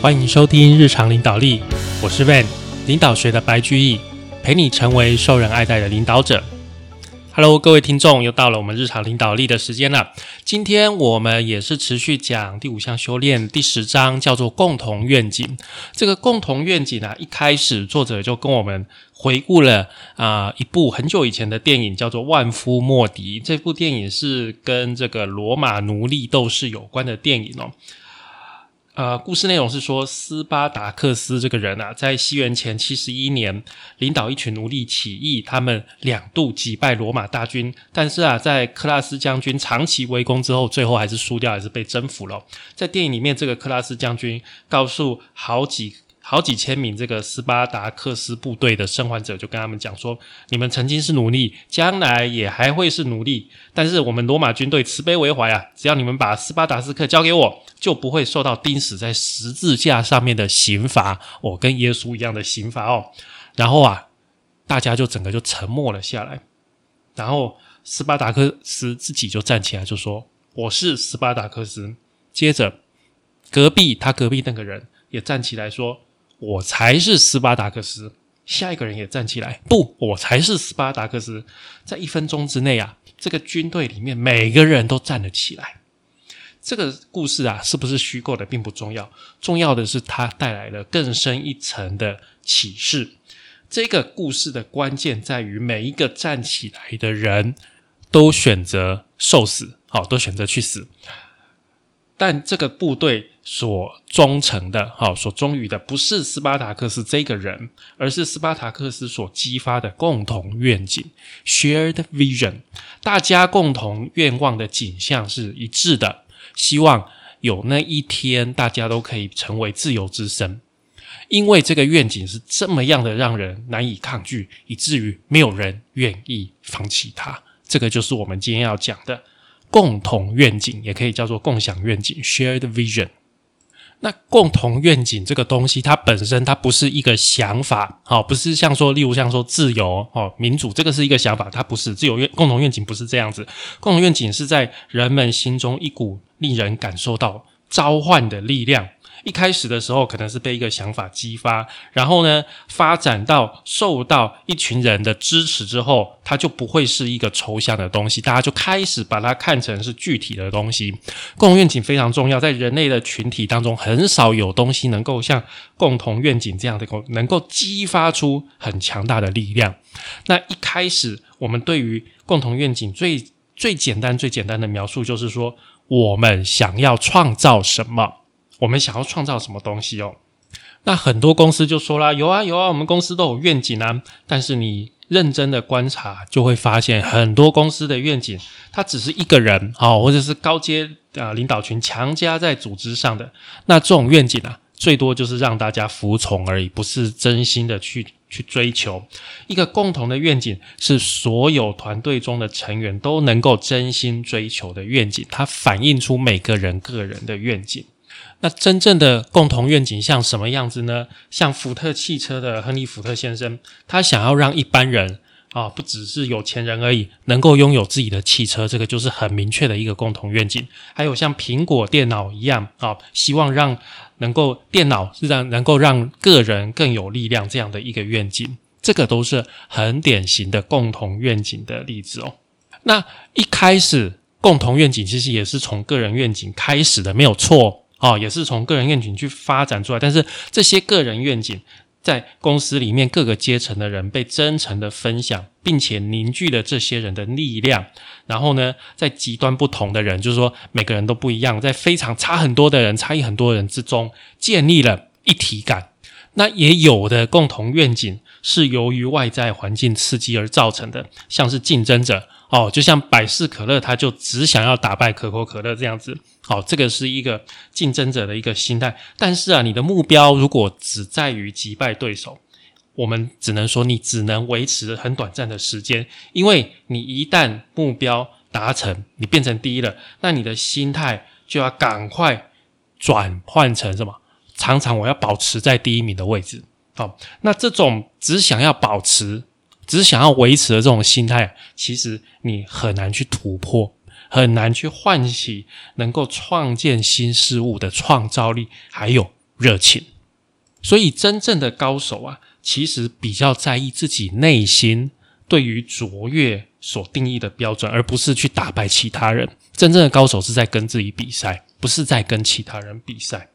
欢迎收听日常领导力，我是 Van，领导学的白居易，陪你成为受人爱戴的领导者。Hello，各位听众，又到了我们日常领导力的时间了。今天我们也是持续讲第五项修炼第十章，叫做共同愿景。这个共同愿景啊，一开始作者就跟我们回顾了啊一部很久以前的电影，叫做《万夫莫敌》。这部电影是跟这个罗马奴隶斗士有关的电影哦。呃，故事内容是说，斯巴达克斯这个人啊，在西元前七十一年，领导一群奴隶起义，他们两度击败罗马大军，但是啊，在克拉斯将军长期围攻之后，最后还是输掉，还是被征服了。在电影里面，这个克拉斯将军告诉好几。好几千名这个斯巴达克斯部队的生还者就跟他们讲说：“你们曾经是奴隶，将来也还会是奴隶。但是我们罗马军队慈悲为怀啊，只要你们把斯巴达斯克交给我，就不会受到钉死在十字架上面的刑罚，我跟耶稣一样的刑罚哦。”然后啊，大家就整个就沉默了下来。然后斯巴达克斯自己就站起来就说：“我是斯巴达克斯。”接着隔壁他隔壁那个人也站起来说。我才是斯巴达克斯，下一个人也站起来，不，我才是斯巴达克斯。在一分钟之内啊，这个军队里面每个人都站了起来。这个故事啊，是不是虚构的并不重要，重要的是它带来了更深一层的启示。这个故事的关键在于每一个站起来的人都选择受死，好，都选择去死。但这个部队所忠诚的，好，所忠于的，不是斯巴达克斯这个人，而是斯巴达克斯所激发的共同愿景 （shared vision）。大家共同愿望的景象是一致的，希望有那一天，大家都可以成为自由之身。因为这个愿景是这么样的让人难以抗拒，以至于没有人愿意放弃它。这个就是我们今天要讲的。共同愿景也可以叫做共享愿景 （shared vision）。那共同愿景这个东西，它本身它不是一个想法，好，不是像说，例如像说自由、哦民主，这个是一个想法，它不是自由愿共同愿景不是这样子。共同愿景是在人们心中一股令人感受到召唤的力量。一开始的时候，可能是被一个想法激发，然后呢，发展到受到一群人的支持之后，它就不会是一个抽象的东西，大家就开始把它看成是具体的东西。共同愿景非常重要，在人类的群体当中，很少有东西能够像共同愿景这样的，能够激发出很强大的力量。那一开始，我们对于共同愿景最最简单、最简单的描述，就是说，我们想要创造什么。我们想要创造什么东西哦？那很多公司就说啦，有啊有啊，我们公司都有愿景啊。但是你认真的观察，就会发现很多公司的愿景，它只是一个人啊，或者是高阶啊领导群强加在组织上的。那这种愿景啊，最多就是让大家服从而已，不是真心的去去追求一个共同的愿景，是所有团队中的成员都能够真心追求的愿景。它反映出每个人个人的愿景。那真正的共同愿景像什么样子呢？像福特汽车的亨利·福特先生，他想要让一般人啊，不只是有钱人而已，能够拥有自己的汽车，这个就是很明确的一个共同愿景。还有像苹果电脑一样啊，希望让能够电脑是让能够让个人更有力量这样的一个愿景，这个都是很典型的共同愿景的例子哦。那一开始共同愿景其实也是从个人愿景开始的，没有错。哦，也是从个人愿景去发展出来，但是这些个人愿景在公司里面各个阶层的人被真诚的分享，并且凝聚了这些人的力量。然后呢，在极端不同的人，就是说每个人都不一样，在非常差很多的人、差异很多人之中，建立了一体感。那也有的共同愿景是由于外在环境刺激而造成的，像是竞争者。哦，就像百事可乐，他就只想要打败可口可乐这样子。好，这个是一个竞争者的一个心态。但是啊，你的目标如果只在于击败对手，我们只能说你只能维持很短暂的时间，因为你一旦目标达成，你变成第一了，那你的心态就要赶快转换成什么？常常我要保持在第一名的位置。好，那这种只想要保持。只是想要维持的这种心态，其实你很难去突破，很难去唤起能够创建新事物的创造力，还有热情。所以，真正的高手啊，其实比较在意自己内心对于卓越所定义的标准，而不是去打败其他人。真正的高手是在跟自己比赛，不是在跟其他人比赛。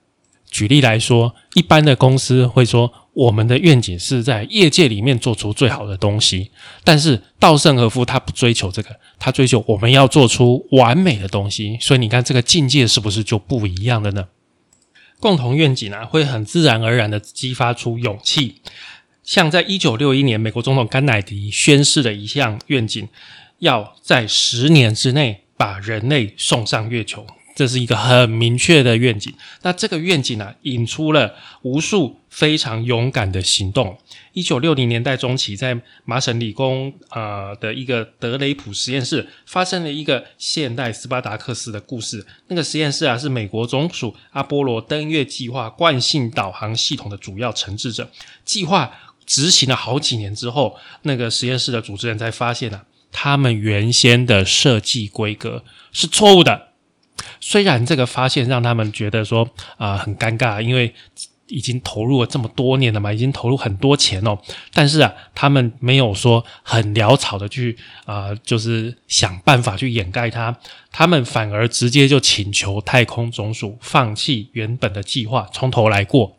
举例来说，一般的公司会说，我们的愿景是在业界里面做出最好的东西。但是稻盛和夫他不追求这个，他追求我们要做出完美的东西。所以你看，这个境界是不是就不一样的呢？共同愿景啊，会很自然而然的激发出勇气。像在一九六一年，美国总统甘乃迪宣誓的一项愿景，要在十年之内把人类送上月球。这是一个很明确的愿景。那这个愿景呢，引出了无数非常勇敢的行动。一九六零年代中期，在麻省理工啊的一个德雷普实验室，发生了一个现代斯巴达克斯的故事。那个实验室啊，是美国总署阿波罗登月计划惯性导航系统的主要承制者。计划执行了好几年之后，那个实验室的主持人才发现啊，他们原先的设计规格是错误的。虽然这个发现让他们觉得说啊很尴尬，因为已经投入了这么多年了嘛，已经投入很多钱哦，但是啊，他们没有说很潦草的去啊，就是想办法去掩盖它，他们反而直接就请求太空总署放弃原本的计划，从头来过。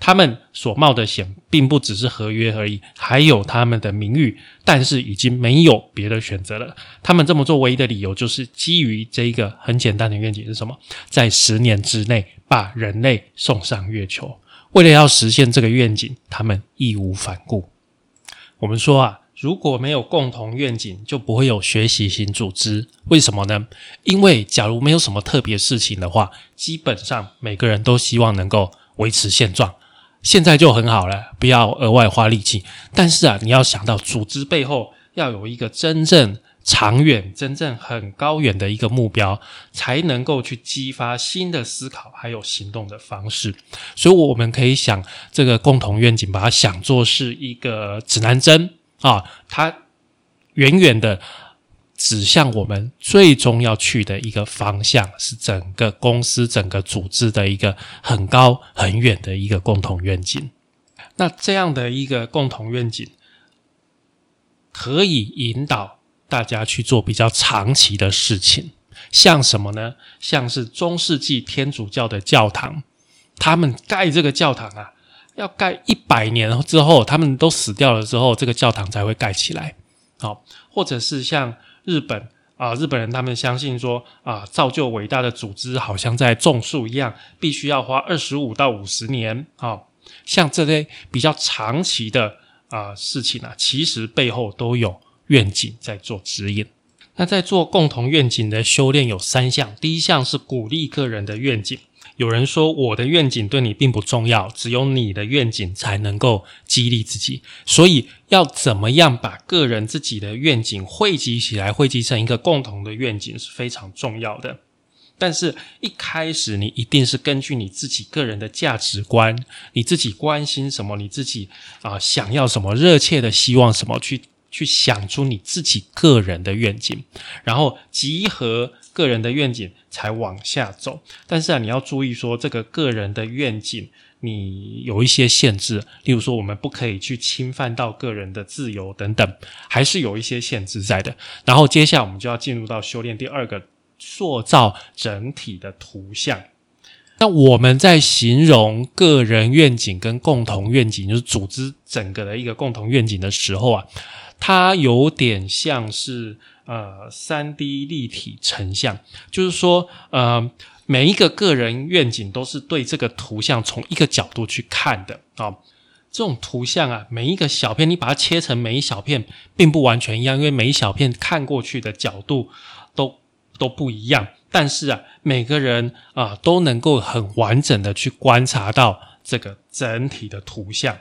他们所冒的险并不只是合约而已，还有他们的名誉，但是已经没有别的选择了。他们这么做唯一的理由就是基于这一个很简单的愿景是什么？在十年之内把人类送上月球。为了要实现这个愿景，他们义无反顾。我们说啊，如果没有共同愿景，就不会有学习型组织。为什么呢？因为假如没有什么特别事情的话，基本上每个人都希望能够维持现状。现在就很好了，不要额外花力气。但是啊，你要想到组织背后要有一个真正长远、真正很高远的一个目标，才能够去激发新的思考还有行动的方式。所以，我们可以想这个共同愿景，把它想作是一个指南针啊，它远远的。指向我们最终要去的一个方向，是整个公司、整个组织的一个很高很远的一个共同愿景。那这样的一个共同愿景，可以引导大家去做比较长期的事情。像什么呢？像是中世纪天主教的教堂，他们盖这个教堂啊，要盖一百年之后，他们都死掉了之后，这个教堂才会盖起来。好，或者是像。日本啊，日本人他们相信说啊，造就伟大的组织好像在种树一样，必须要花二十五到五十年啊。像这类比较长期的啊事情啊，其实背后都有愿景在做指引。那在做共同愿景的修炼有三项，第一项是鼓励个人的愿景。有人说我的愿景对你并不重要，只有你的愿景才能够激励自己。所以要怎么样把个人自己的愿景汇集起来，汇集成一个共同的愿景是非常重要的。但是，一开始你一定是根据你自己个人的价值观，你自己关心什么，你自己啊想要什么，热切的希望什么，去去想出你自己个人的愿景，然后集合。个人的愿景才往下走，但是啊，你要注意说，这个个人的愿景你有一些限制，例如说，我们不可以去侵犯到个人的自由等等，还是有一些限制在的。然后接下来我们就要进入到修炼第二个，塑造整体的图像。那我们在形容个人愿景跟共同愿景，就是组织整个的一个共同愿景的时候啊，它有点像是。呃，三 D 立体成像，就是说，呃，每一个个人愿景都是对这个图像从一个角度去看的啊。这种图像啊，每一个小片，你把它切成每一小片，并不完全一样，因为每一小片看过去的角度都都不一样。但是啊，每个人啊都能够很完整的去观察到这个整体的图像。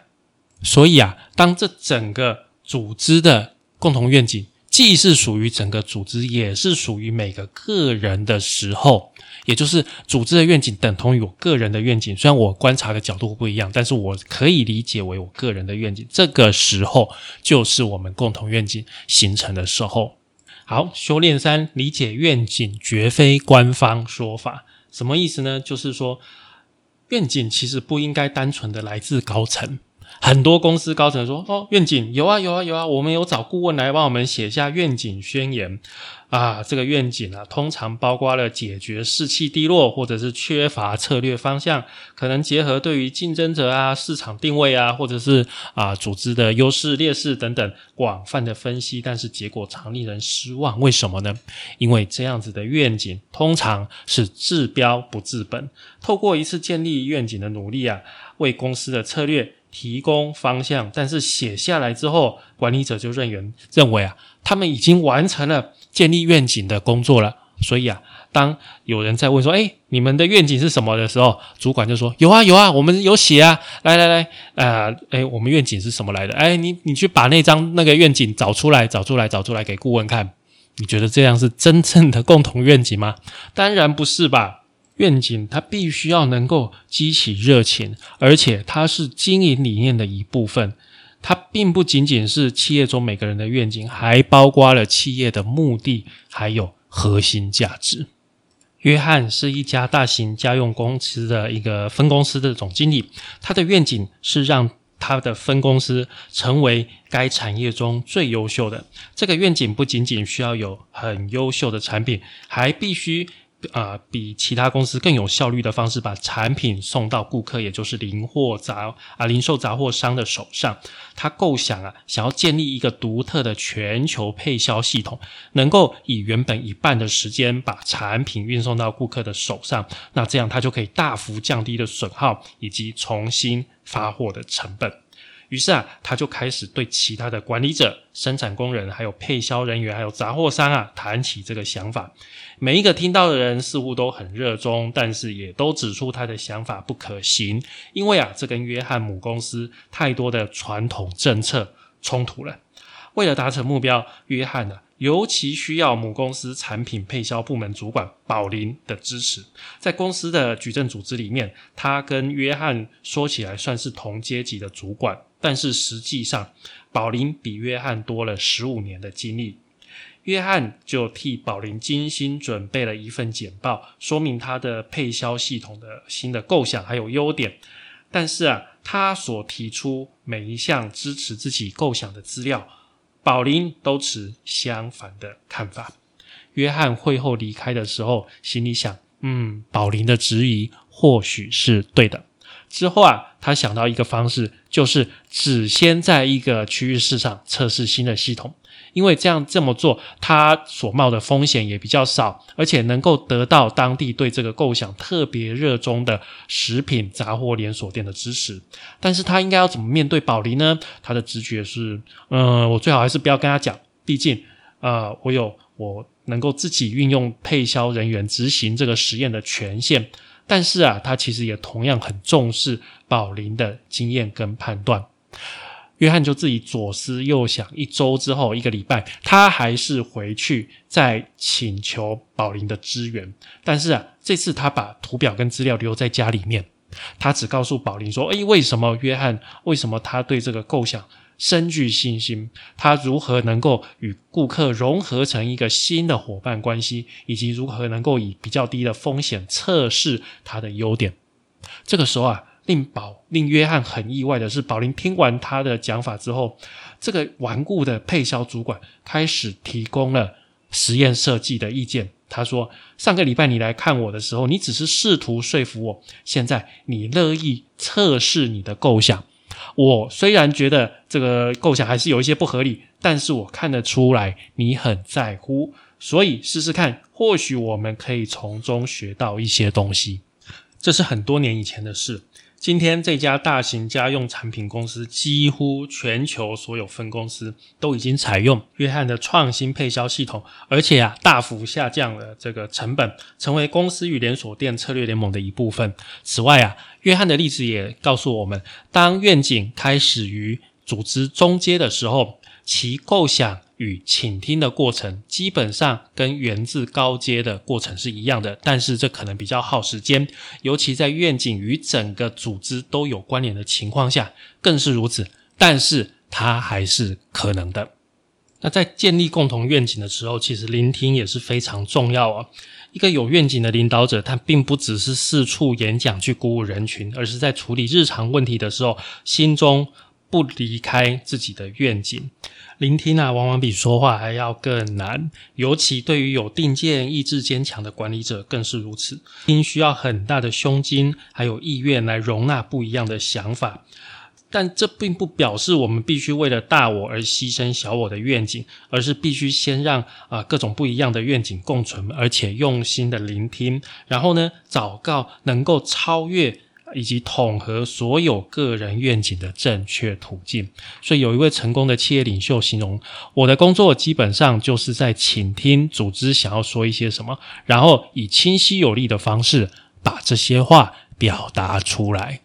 所以啊，当这整个组织的共同愿景。既是属于整个组织，也是属于每个个人的时候，也就是组织的愿景等同于我个人的愿景。虽然我观察的角度不一样，但是我可以理解为我个人的愿景。这个时候就是我们共同愿景形成的时候。好，修炼三，理解愿景绝非官方说法，什么意思呢？就是说，愿景其实不应该单纯的来自高层。很多公司高层说：“哦，愿景有啊有啊有啊，我们有找顾问来帮我们写下愿景宣言啊。这个愿景啊，通常包括了解决士气低落或者是缺乏策略方向，可能结合对于竞争者啊、市场定位啊，或者是啊组织的优势劣势等等广泛的分析。但是结果常令人失望，为什么呢？因为这样子的愿景通常是治标不治本。透过一次建立愿景的努力啊，为公司的策略。”提供方向，但是写下来之后，管理者就认为认为啊，他们已经完成了建立愿景的工作了。所以啊，当有人在问说：“哎，你们的愿景是什么？”的时候，主管就说：“有啊，有啊，我们有写啊。来来来，啊，哎，我们愿景是什么来的？哎，你你去把那张那个愿景找出来，找出来，找出来给顾问看。你觉得这样是真正的共同愿景吗？当然不是吧。”愿景它必须要能够激起热情，而且它是经营理念的一部分。它并不仅仅是企业中每个人的愿景，还包括了企业的目的，还有核心价值。约翰是一家大型家用公司的一个分公司的总经理，他的愿景是让他的分公司成为该产业中最优秀的。这个愿景不仅仅需要有很优秀的产品，还必须。啊，比其他公司更有效率的方式，把产品送到顾客，也就是零货杂啊零售杂货商的手上。他构想啊，想要建立一个独特的全球配销系统，能够以原本一半的时间把产品运送到顾客的手上。那这样他就可以大幅降低的损耗以及重新发货的成本。于是啊，他就开始对其他的管理者、生产工人、还有配销人员、还有杂货商啊谈起这个想法。每一个听到的人似乎都很热衷，但是也都指出他的想法不可行，因为啊，这跟约翰母公司太多的传统政策冲突了。为了达成目标，约翰呢尤其需要母公司产品配销部门主管宝林的支持。在公司的矩阵组织里面，他跟约翰说起来算是同阶级的主管，但是实际上，宝林比约翰多了十五年的经历。约翰就替宝林精心准备了一份简报，说明他的配销系统的新的构想还有优点。但是啊，他所提出每一项支持自己构想的资料，宝林都持相反的看法。约翰会后离开的时候，心里想：嗯，宝林的质疑或许是对的。之后啊，他想到一个方式，就是只先在一个区域市场测试新的系统。因为这样这么做，他所冒的风险也比较少，而且能够得到当地对这个构想特别热衷的食品杂货连锁店的支持。但是他应该要怎么面对宝林呢？他的直觉是，嗯，我最好还是不要跟他讲，毕竟，呃，我有我能够自己运用配销人员执行这个实验的权限。但是啊，他其实也同样很重视宝林的经验跟判断。约翰就自己左思右想，一周之后，一个礼拜，他还是回去再请求宝林的支援。但是啊，这次他把图表跟资料留在家里面，他只告诉宝林说：“诶，为什么约翰？为什么他对这个构想深具信心？他如何能够与顾客融合成一个新的伙伴关系，以及如何能够以比较低的风险测试他的优点？”这个时候啊。令宝令约翰很意外的是，宝林听完他的讲法之后，这个顽固的配销主管开始提供了实验设计的意见。他说：“上个礼拜你来看我的时候，你只是试图说服我，现在你乐意测试你的构想。我虽然觉得这个构想还是有一些不合理，但是我看得出来你很在乎，所以试试看，或许我们可以从中学到一些东西。这是很多年以前的事。”今天这家大型家用产品公司，几乎全球所有分公司都已经采用约翰的创新配销系统，而且啊，大幅下降了这个成本，成为公司与连锁店策略联盟的一部分。此外啊，约翰的例子也告诉我们，当愿景开始于组织中阶的时候，其构想。与倾听的过程基本上跟源自高阶的过程是一样的，但是这可能比较耗时间，尤其在愿景与整个组织都有关联的情况下更是如此。但是它还是可能的。那在建立共同愿景的时候，其实聆听也是非常重要啊。一个有愿景的领导者，他并不只是四处演讲去鼓舞人群，而是在处理日常问题的时候，心中不离开自己的愿景。聆听啊，往往比说话还要更难，尤其对于有定见、意志坚强的管理者更是如此。听需要很大的胸襟，还有意愿来容纳不一样的想法。但这并不表示我们必须为了大我而牺牲小我的愿景，而是必须先让啊各种不一样的愿景共存，而且用心的聆听，然后呢，找到能够超越以及统合所有个人愿景的正确途径。所以，有一位成功的企业领袖形容，我的工作基本上就是在倾听组织想要说一些什么，然后以清晰有力的方式把这些话表达出来。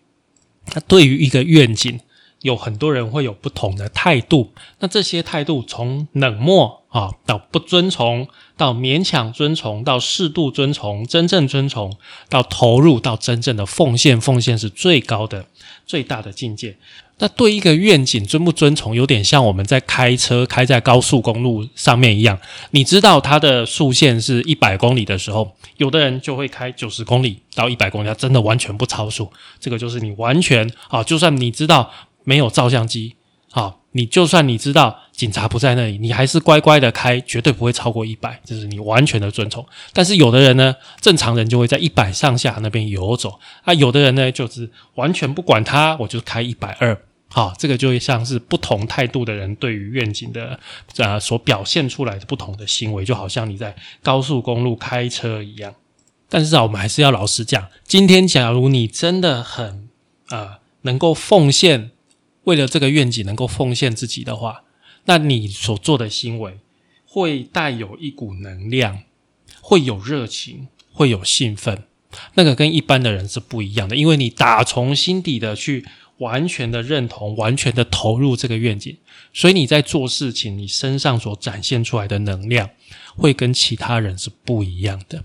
那对于一个愿景，有很多人会有不同的态度。那这些态度从冷漠啊，到不遵从，到勉强遵从，到适度遵从，真正遵从，到投入，到真正的奉献。奉献是最高的、最大的境界。那对一个愿景遵不遵从，有点像我们在开车开在高速公路上面一样。你知道它的速限是一百公里的时候，有的人就会开九十公里到一百公里，他真的完全不超速。这个就是你完全啊，就算你知道没有照相机，啊，你就算你知道警察不在那里，你还是乖乖的开，绝对不会超过一百，这是你完全的遵从。但是有的人呢，正常人就会在一百上下那边游走，啊，有的人呢就是完全不管他，我就开一百二。好，这个就会像是不同态度的人对于愿景的啊所表现出来的不同的行为，就好像你在高速公路开车一样。但是啊，我们还是要老实讲，今天假如你真的很啊能够奉献，为了这个愿景能够奉献自己的话，那你所做的行为会带有一股能量，会有热情，会有兴奋，那个跟一般的人是不一样的，因为你打从心底的去。完全的认同，完全的投入这个愿景，所以你在做事情，你身上所展现出来的能量会跟其他人是不一样的。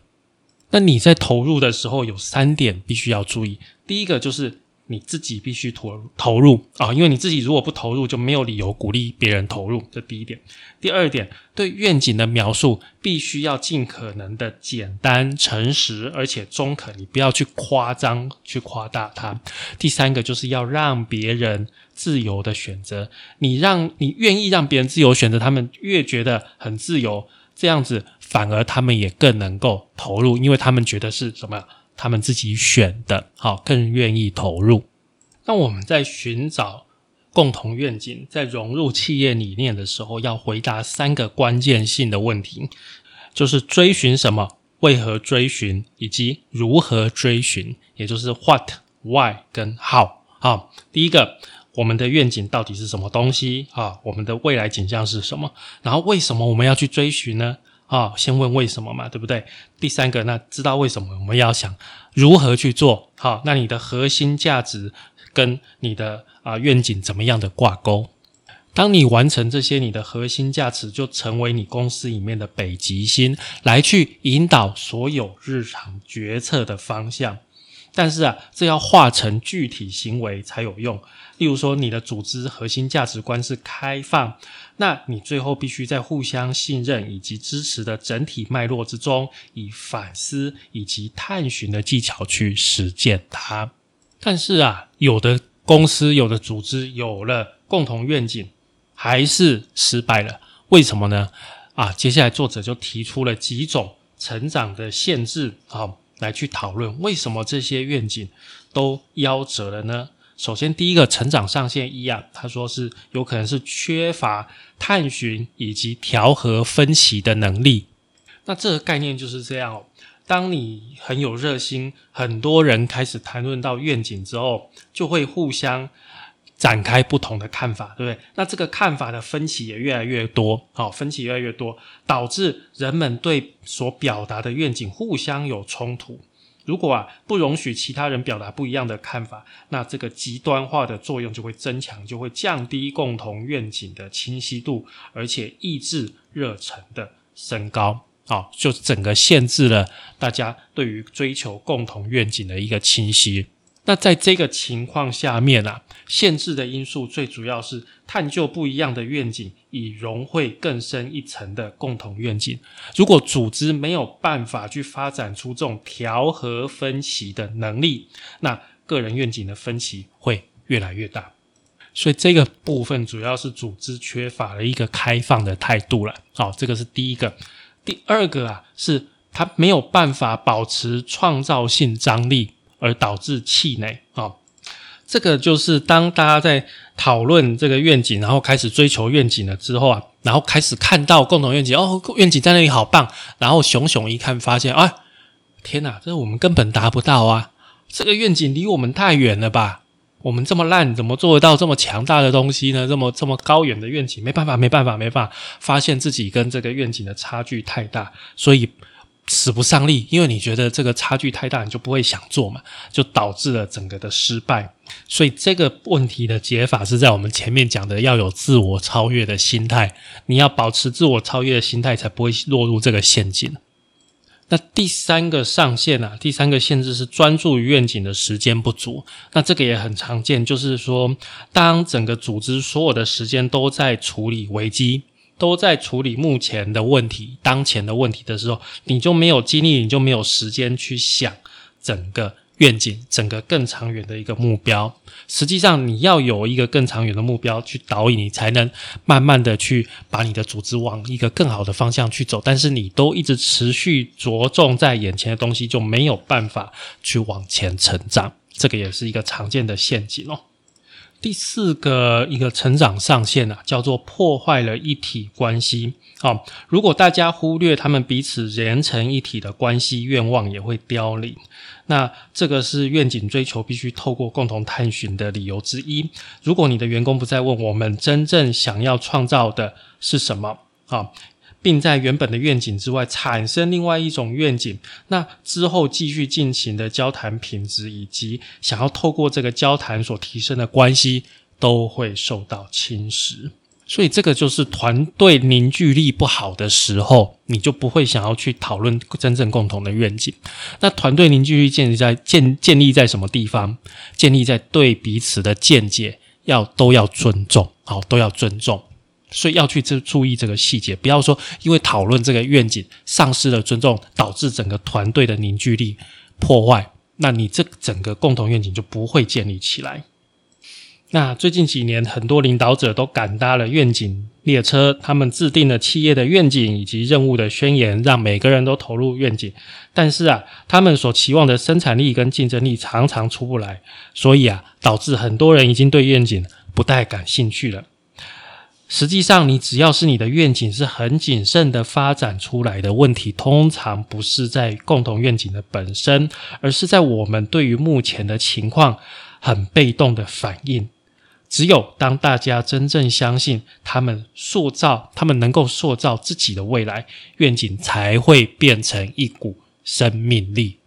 那你在投入的时候，有三点必须要注意。第一个就是。你自己必须投投入啊，因为你自己如果不投入，就没有理由鼓励别人投入。这第一点。第二点，对愿景的描述必须要尽可能的简单、诚实，而且中肯。你不要去夸张、去夸大它。第三个就是要让别人自由的选择。你让你愿意让别人自由选择，他们越觉得很自由，这样子反而他们也更能够投入，因为他们觉得是什么？他们自己选的，好，更愿意投入。那我们在寻找共同愿景，在融入企业理念的时候，要回答三个关键性的问题，就是追寻什么、为何追寻，以及如何追寻，也就是 what、why 跟 how。好，第一个，我们的愿景到底是什么东西？啊，我们的未来景象是什么？然后为什么我们要去追寻呢？啊，先问为什么嘛，对不对？第三个，那知道为什么，我们要想如何去做。好，那你的核心价值跟你的啊愿景怎么样的挂钩？当你完成这些，你的核心价值就成为你公司里面的北极星，来去引导所有日常决策的方向。但是啊，这要化成具体行为才有用。例如说，你的组织核心价值观是开放。那你最后必须在互相信任以及支持的整体脉络之中，以反思以及探寻的技巧去实践它。但是啊，有的公司、有的组织有了共同愿景，还是失败了。为什么呢？啊，接下来作者就提出了几种成长的限制，好，来去讨论为什么这些愿景都夭折了呢？首先，第一个成长上限一啊，他说是有可能是缺乏探寻以及调和分歧的能力。那这个概念就是这样哦。当你很有热心，很多人开始谈论到愿景之后，就会互相展开不同的看法，对不对？那这个看法的分歧也越来越多，好，分歧越来越多，导致人们对所表达的愿景互相有冲突。如果啊不容许其他人表达不一样的看法，那这个极端化的作用就会增强，就会降低共同愿景的清晰度，而且抑制热忱的升高。好，就整个限制了大家对于追求共同愿景的一个清晰。那在这个情况下面啊，限制的因素最主要是探究不一样的愿景，以融汇更深一层的共同愿景。如果组织没有办法去发展出这种调和分歧的能力，那个人愿景的分歧会越来越大。所以这个部分主要是组织缺乏了一个开放的态度了。好，这个是第一个。第二个啊，是他没有办法保持创造性张力。而导致气馁啊，这个就是当大家在讨论这个愿景，然后开始追求愿景了之后啊，然后开始看到共同愿景哦，愿景在那里好棒，然后熊熊一看发现啊，天哪，这我们根本达不到啊，这个愿景离我们太远了吧？我们这么烂，怎么做得到这么强大的东西呢？这么这么高远的愿景，没办法，没办法，没办法，发现自己跟这个愿景的差距太大，所以。使不上力，因为你觉得这个差距太大，你就不会想做嘛，就导致了整个的失败。所以这个问题的解法是在我们前面讲的，要有自我超越的心态，你要保持自我超越的心态，才不会落入这个陷阱。那第三个上限啊，第三个限制是专注于愿景的时间不足。那这个也很常见，就是说，当整个组织所有的时间都在处理危机。都在处理目前的问题、当前的问题的时候，你就没有精力，你就没有时间去想整个愿景、整个更长远的一个目标。实际上，你要有一个更长远的目标去导引，你才能慢慢的去把你的组织往一个更好的方向去走。但是，你都一直持续着重在眼前的东西，就没有办法去往前成长。这个也是一个常见的陷阱哦。第四个一个成长上限啊，叫做破坏了一体关系。好，如果大家忽略他们彼此连成一体的关系，愿望也会凋零。那这个是愿景追求必须透过共同探寻的理由之一。如果你的员工不再问我们真正想要创造的是什么，啊。并在原本的愿景之外产生另外一种愿景，那之后继续进行的交谈品质以及想要透过这个交谈所提升的关系都会受到侵蚀。所以这个就是团队凝聚力不好的时候，你就不会想要去讨论真正共同的愿景。那团队凝聚力建立在建建立在什么地方？建立在对彼此的见解要都要尊重，好都要尊重。所以要去注注意这个细节，不要说因为讨论这个愿景丧失了尊重，导致整个团队的凝聚力破坏，那你这整个共同愿景就不会建立起来。那最近几年，很多领导者都赶搭了愿景列车，他们制定了企业的愿景以及任务的宣言，让每个人都投入愿景。但是啊，他们所期望的生产力跟竞争力常常出不来，所以啊，导致很多人已经对愿景不太感兴趣了。实际上，你只要是你的愿景是很谨慎的发展出来的，问题通常不是在共同愿景的本身，而是在我们对于目前的情况很被动的反应。只有当大家真正相信他们塑造，他们能够塑造自己的未来，愿景才会变成一股生命力。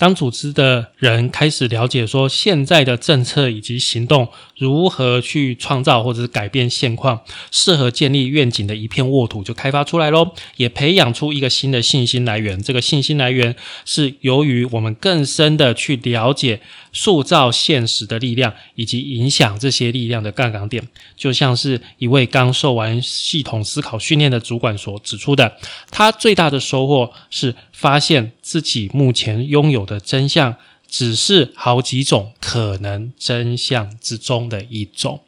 当组织的人开始了解说现在的政策以及行动如何去创造或者是改变现况，适合建立愿景的一片沃土就开发出来喽，也培养出一个新的信心来源。这个信心来源是由于我们更深的去了解。塑造现实的力量，以及影响这些力量的杠杆点，就像是一位刚受完系统思考训练的主管所指出的，他最大的收获是发现自己目前拥有的真相只是好几种可能真相之中的一种。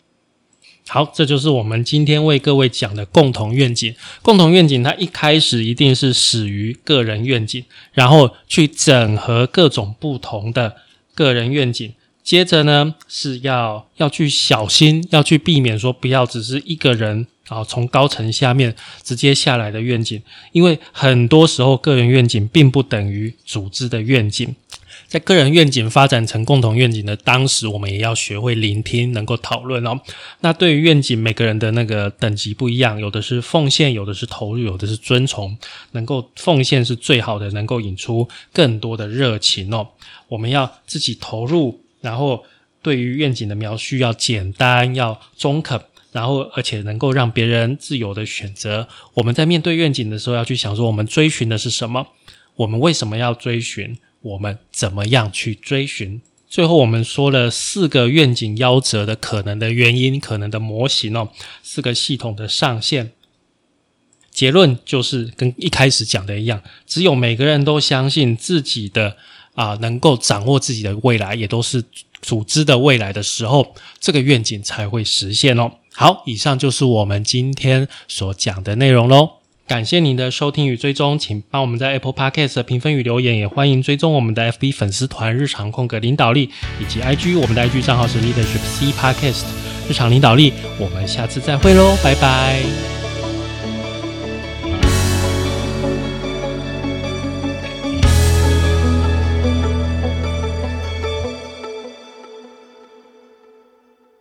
好，这就是我们今天为各位讲的共同愿景。共同愿景它一开始一定是始于个人愿景，然后去整合各种不同的。个人愿景，接着呢是要要去小心，要去避免说不要只是一个人啊从高层下面直接下来的愿景，因为很多时候个人愿景并不等于组织的愿景。在个人愿景发展成共同愿景的当时，我们也要学会聆听，能够讨论哦。那对于愿景，每个人的那个等级不一样，有的是奉献，有的是投入，有的是遵从。能够奉献是最好的，能够引出更多的热情哦。我们要自己投入，然后对于愿景的描述要简单，要中肯，然后而且能够让别人自由的选择。我们在面对愿景的时候，要去想说，我们追寻的是什么？我们为什么要追寻？我们怎么样去追寻最后我们说了四个愿景夭折的可能的原因，可能的模型哦，四个系统的上限。结论就是跟一开始讲的一样，只有每个人都相信自己的啊，能够掌握自己的未来，也都是组织的未来的时候，这个愿景才会实现哦。好，以上就是我们今天所讲的内容喽。感谢您的收听与追踪，请帮我们在 Apple Podcast 评分与留言，也欢迎追踪我们的 FB 粉丝团“日常空格领导力”以及 IG，我们的 IG 账号是 Leadership C Podcast 日常领导力。我们下次再会喽，拜拜。